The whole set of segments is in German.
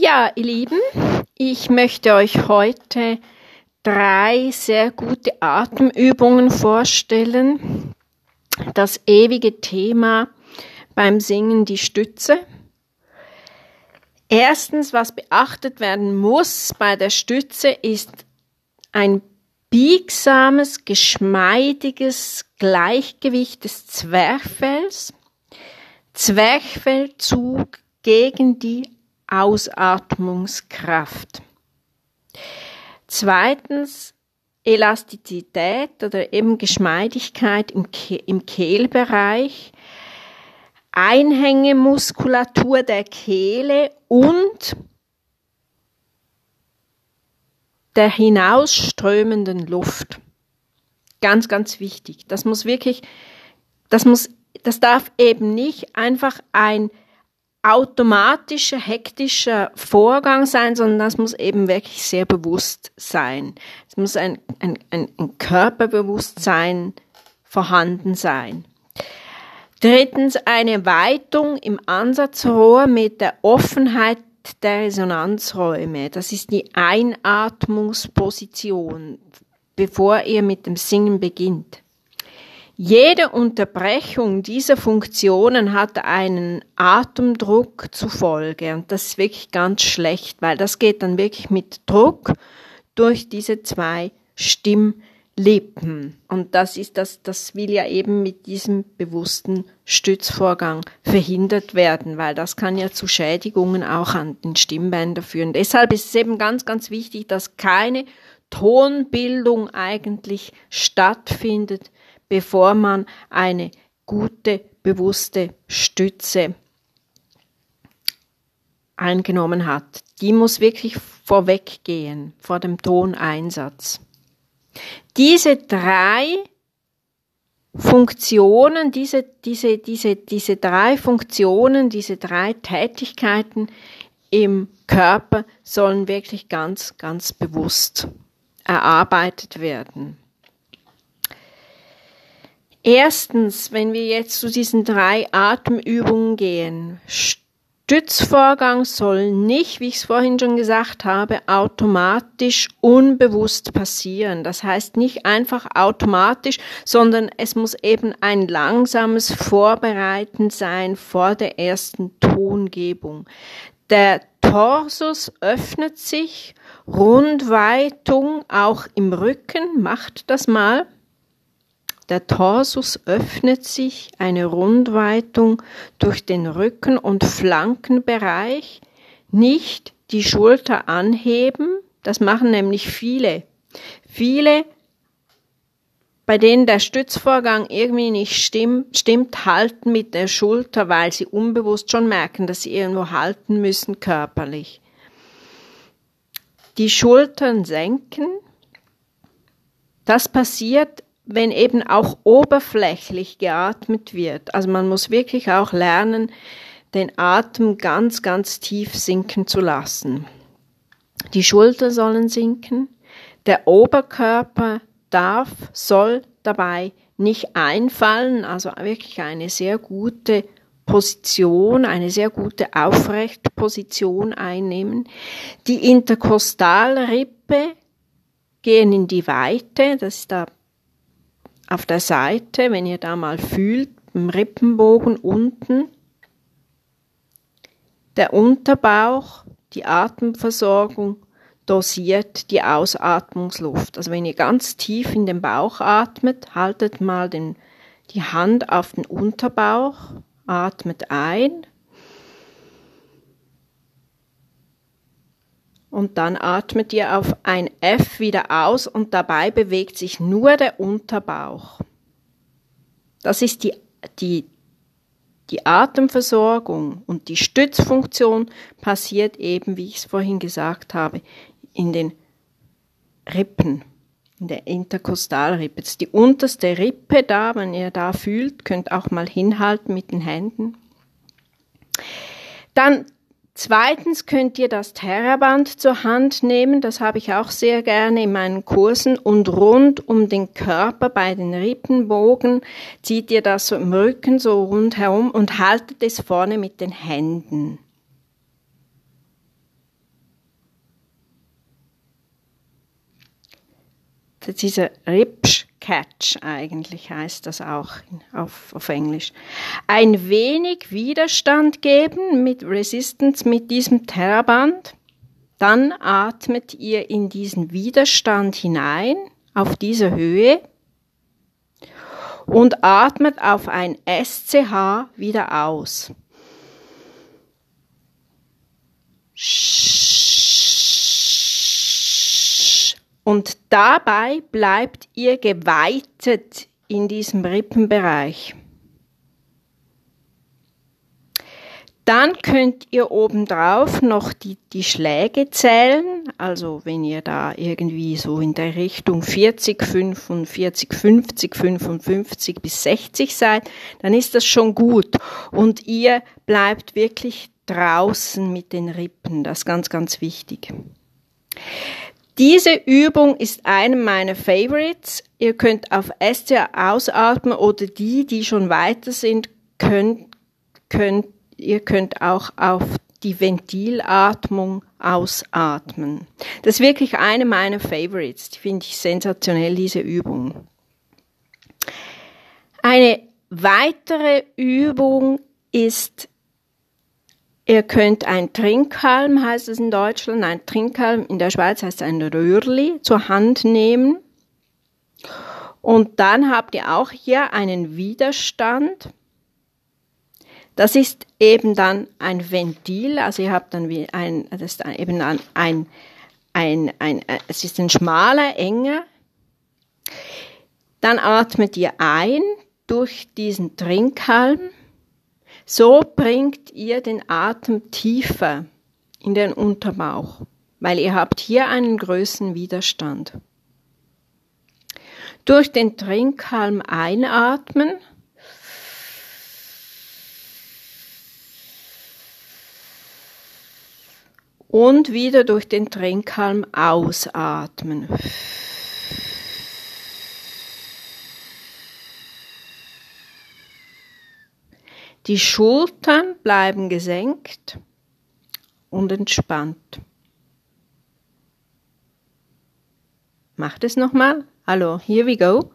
Ja, ihr Lieben, ich möchte euch heute drei sehr gute Atemübungen vorstellen. Das ewige Thema beim Singen die Stütze. Erstens, was beachtet werden muss bei der Stütze, ist ein biegsames, geschmeidiges Gleichgewicht des Zwerchfells. Zwerchfellzug gegen die Ausatmungskraft. Zweitens Elastizität oder eben Geschmeidigkeit im, Ke im Kehlbereich, Einhängemuskulatur der Kehle und der hinausströmenden Luft. Ganz, ganz wichtig. Das muss wirklich, das muss, das darf eben nicht einfach ein automatischer, hektischer Vorgang sein, sondern das muss eben wirklich sehr bewusst sein. Es muss ein, ein, ein, ein Körperbewusstsein vorhanden sein. Drittens eine Weitung im Ansatzrohr mit der Offenheit der Resonanzräume. Das ist die Einatmungsposition, bevor ihr mit dem Singen beginnt. Jede Unterbrechung dieser Funktionen hat einen Atemdruck zufolge und das ist wirklich ganz schlecht, weil das geht dann wirklich mit Druck durch diese zwei Stimmlippen und das ist das, das will ja eben mit diesem bewussten Stützvorgang verhindert werden, weil das kann ja zu Schädigungen auch an den Stimmbändern führen. Deshalb ist es eben ganz, ganz wichtig, dass keine Tonbildung eigentlich stattfindet, bevor man eine gute, bewusste Stütze eingenommen hat. Die muss wirklich vorweggehen vor dem Toneinsatz. Diese drei Funktionen, diese, diese, diese, diese drei Funktionen, diese drei Tätigkeiten im Körper sollen wirklich ganz, ganz bewusst erarbeitet werden. Erstens, wenn wir jetzt zu diesen drei Atemübungen gehen, Stützvorgang soll nicht, wie ich es vorhin schon gesagt habe, automatisch unbewusst passieren. Das heißt nicht einfach automatisch, sondern es muss eben ein langsames Vorbereiten sein vor der ersten Tongebung. Der Torsus öffnet sich, Rundweitung auch im Rücken, macht das mal. Der Torsus öffnet sich, eine Rundweitung durch den Rücken- und Flankenbereich, nicht die Schulter anheben, das machen nämlich viele. Viele, bei denen der Stützvorgang irgendwie nicht stimmt, stimmt, halten mit der Schulter, weil sie unbewusst schon merken, dass sie irgendwo halten müssen körperlich. Die Schultern senken. Das passiert wenn eben auch oberflächlich geatmet wird. Also man muss wirklich auch lernen, den Atem ganz, ganz tief sinken zu lassen. Die Schulter sollen sinken, der Oberkörper darf, soll dabei nicht einfallen, also wirklich eine sehr gute Position, eine sehr gute Aufrechtposition einnehmen. Die Interkostalrippe gehen in die Weite, das ist da auf der Seite, wenn ihr da mal fühlt, im Rippenbogen unten, der Unterbauch, die Atemversorgung dosiert die Ausatmungsluft. Also wenn ihr ganz tief in den Bauch atmet, haltet mal den, die Hand auf den Unterbauch, atmet ein Und dann atmet ihr auf ein F wieder aus und dabei bewegt sich nur der Unterbauch. Das ist die, die, die Atemversorgung und die Stützfunktion passiert eben, wie ich es vorhin gesagt habe, in den Rippen, in der Interkostalrippe. Das ist die unterste Rippe da, wenn ihr da fühlt, könnt auch mal hinhalten mit den Händen. Dann Zweitens könnt ihr das Terraband zur Hand nehmen, das habe ich auch sehr gerne in meinen Kursen, und rund um den Körper bei den Rippenbogen zieht ihr das so im Rücken so rundherum und haltet es vorne mit den Händen. Dieser Ripsch. Catch eigentlich heißt das auch auf, auf Englisch. Ein wenig Widerstand geben mit Resistance mit diesem Terraband. Dann atmet ihr in diesen Widerstand hinein auf diese Höhe und atmet auf ein SCH wieder aus. Und dabei bleibt ihr geweitet in diesem Rippenbereich. Dann könnt ihr obendrauf noch die, die Schläge zählen. Also wenn ihr da irgendwie so in der Richtung 40, 45, 50, 55 bis 60 seid, dann ist das schon gut. Und ihr bleibt wirklich draußen mit den Rippen. Das ist ganz, ganz wichtig. Diese Übung ist eine meiner Favorites. Ihr könnt auf SCA ausatmen oder die, die schon weiter sind, könnt, könnt, ihr könnt auch auf die Ventilatmung ausatmen. Das ist wirklich eine meiner Favorites. Die finde ich sensationell, diese Übung. Eine weitere Übung ist Ihr könnt ein Trinkhalm, heißt es in Deutschland, ein Trinkhalm, in der Schweiz heißt es ein Röhrli, zur Hand nehmen. Und dann habt ihr auch hier einen Widerstand. Das ist eben dann ein Ventil, also ihr habt dann wie ein, das ist eben ein, ein, ein, ein, es ist ein schmaler, enger. Dann atmet ihr ein durch diesen Trinkhalm so bringt ihr den Atem tiefer in den Unterbauch, weil ihr habt hier einen größeren Widerstand. Durch den Trinkhalm einatmen. Und wieder durch den Trinkhalm ausatmen. Die Schultern bleiben gesenkt und entspannt. Macht es nochmal. Hallo, here we go.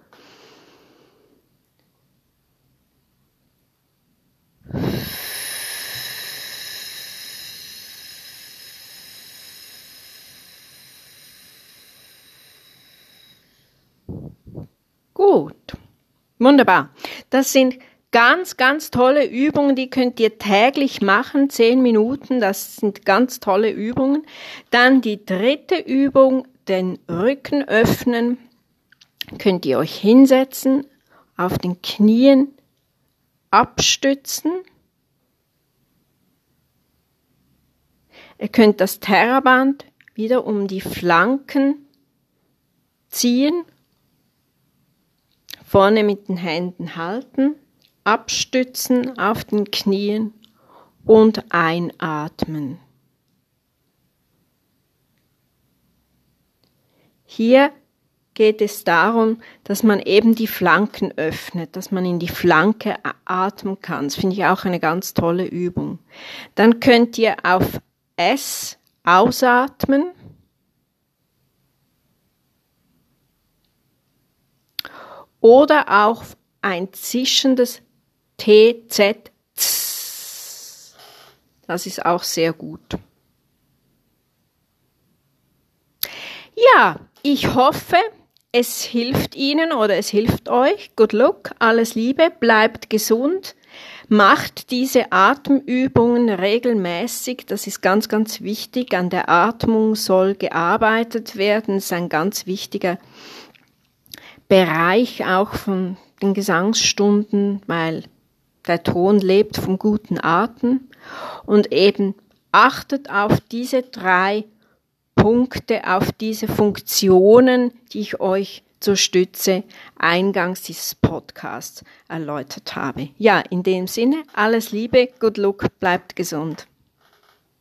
Gut. Wunderbar. Das sind Ganz, ganz tolle Übungen, die könnt ihr täglich machen, zehn Minuten, das sind ganz tolle Übungen. Dann die dritte Übung, den Rücken öffnen, könnt ihr euch hinsetzen, auf den Knien abstützen. Ihr könnt das Terraband wieder um die Flanken ziehen, vorne mit den Händen halten abstützen auf den Knien und einatmen. Hier geht es darum, dass man eben die Flanken öffnet, dass man in die Flanke atmen kann. Das finde ich auch eine ganz tolle Übung. Dann könnt ihr auf S ausatmen. Oder auch ein zischendes TZ. Das ist auch sehr gut. Ja, ich hoffe, es hilft Ihnen oder es hilft euch. Good luck, alles Liebe, bleibt gesund, macht diese Atemübungen regelmäßig. Das ist ganz, ganz wichtig. An der Atmung soll gearbeitet werden. Das ist ein ganz wichtiger Bereich auch von den Gesangsstunden, weil der Ton lebt vom guten Atem und eben achtet auf diese drei Punkte, auf diese Funktionen, die ich euch zur Stütze eingangs dieses Podcasts erläutert habe. Ja, in dem Sinne, alles Liebe, good luck, bleibt gesund.